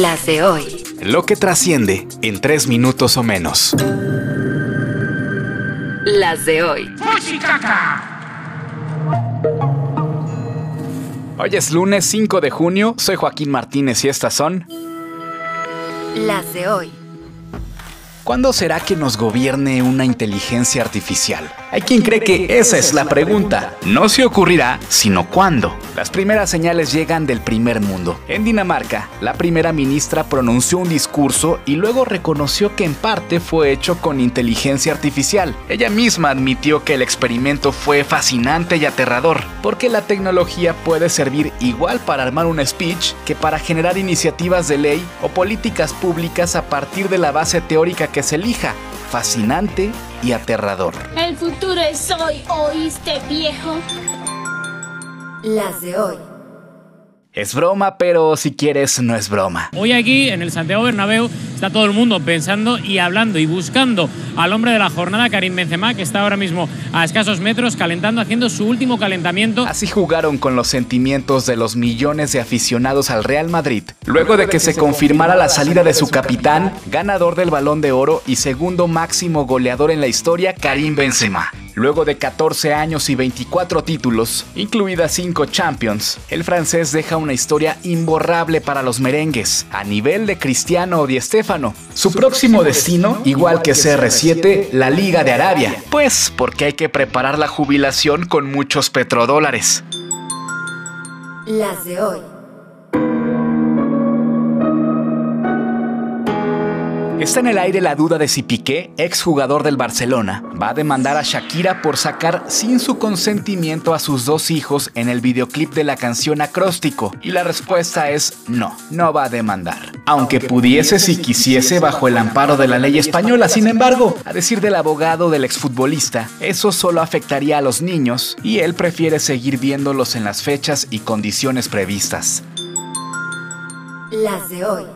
Las de hoy. Lo que trasciende en tres minutos o menos. Las de hoy. Hoy es lunes 5 de junio, soy Joaquín Martínez y estas son... Las de hoy. ¿Cuándo será que nos gobierne una inteligencia artificial? Hay quien cree que esa es la pregunta. No se ocurrirá, sino cuándo. Las primeras señales llegan del primer mundo. En Dinamarca, la primera ministra pronunció un discurso y luego reconoció que en parte fue hecho con inteligencia artificial. Ella misma admitió que el experimento fue fascinante y aterrador, porque la tecnología puede servir igual para armar un speech que para generar iniciativas de ley o políticas públicas a partir de la base teórica que se elija. Fascinante y aterrador. El futuro es hoy, ¿oíste, viejo? Las de hoy. Es broma, pero si quieres, no es broma. Hoy aquí en el Santiago Bernabéu está todo el mundo pensando y hablando y buscando al hombre de la jornada, Karim Benzema, que está ahora mismo a escasos metros calentando, haciendo su último calentamiento. Así jugaron con los sentimientos de los millones de aficionados al Real Madrid, luego de que se confirmara la salida de su capitán, ganador del Balón de Oro y segundo máximo goleador en la historia, Karim Benzema. Luego de 14 años y 24 títulos, incluidas 5 Champions, el francés deja una historia imborrable para los merengues, a nivel de Cristiano o Di Stéfano. Su próximo destino, igual que CR7, la Liga de Arabia. Pues porque hay que preparar la jubilación con muchos petrodólares. Las de hoy. Está en el aire la duda de si Piqué, exjugador del Barcelona, va a demandar a Shakira por sacar sin su consentimiento a sus dos hijos en el videoclip de la canción Acróstico. Y la respuesta es no, no va a demandar. Aunque pudiese si quisiese bajo el amparo de la ley española, sin embargo, a decir del abogado del exfutbolista, eso solo afectaría a los niños y él prefiere seguir viéndolos en las fechas y condiciones previstas. Las de hoy.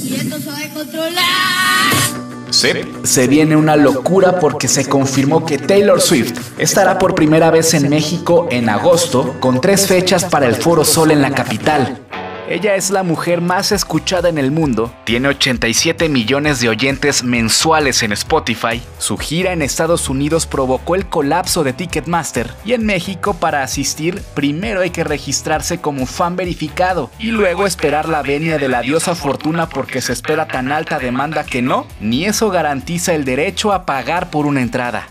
Y esto se va a controlar. Sí. Se viene una locura porque se confirmó que Taylor Swift estará por primera vez en México en agosto con tres fechas para el Foro Sol en la capital. Ella es la mujer más escuchada en el mundo, tiene 87 millones de oyentes mensuales en Spotify, su gira en Estados Unidos provocó el colapso de Ticketmaster y en México para asistir primero hay que registrarse como fan verificado y luego esperar la venia de la diosa fortuna porque se espera tan alta demanda que no, ni eso garantiza el derecho a pagar por una entrada.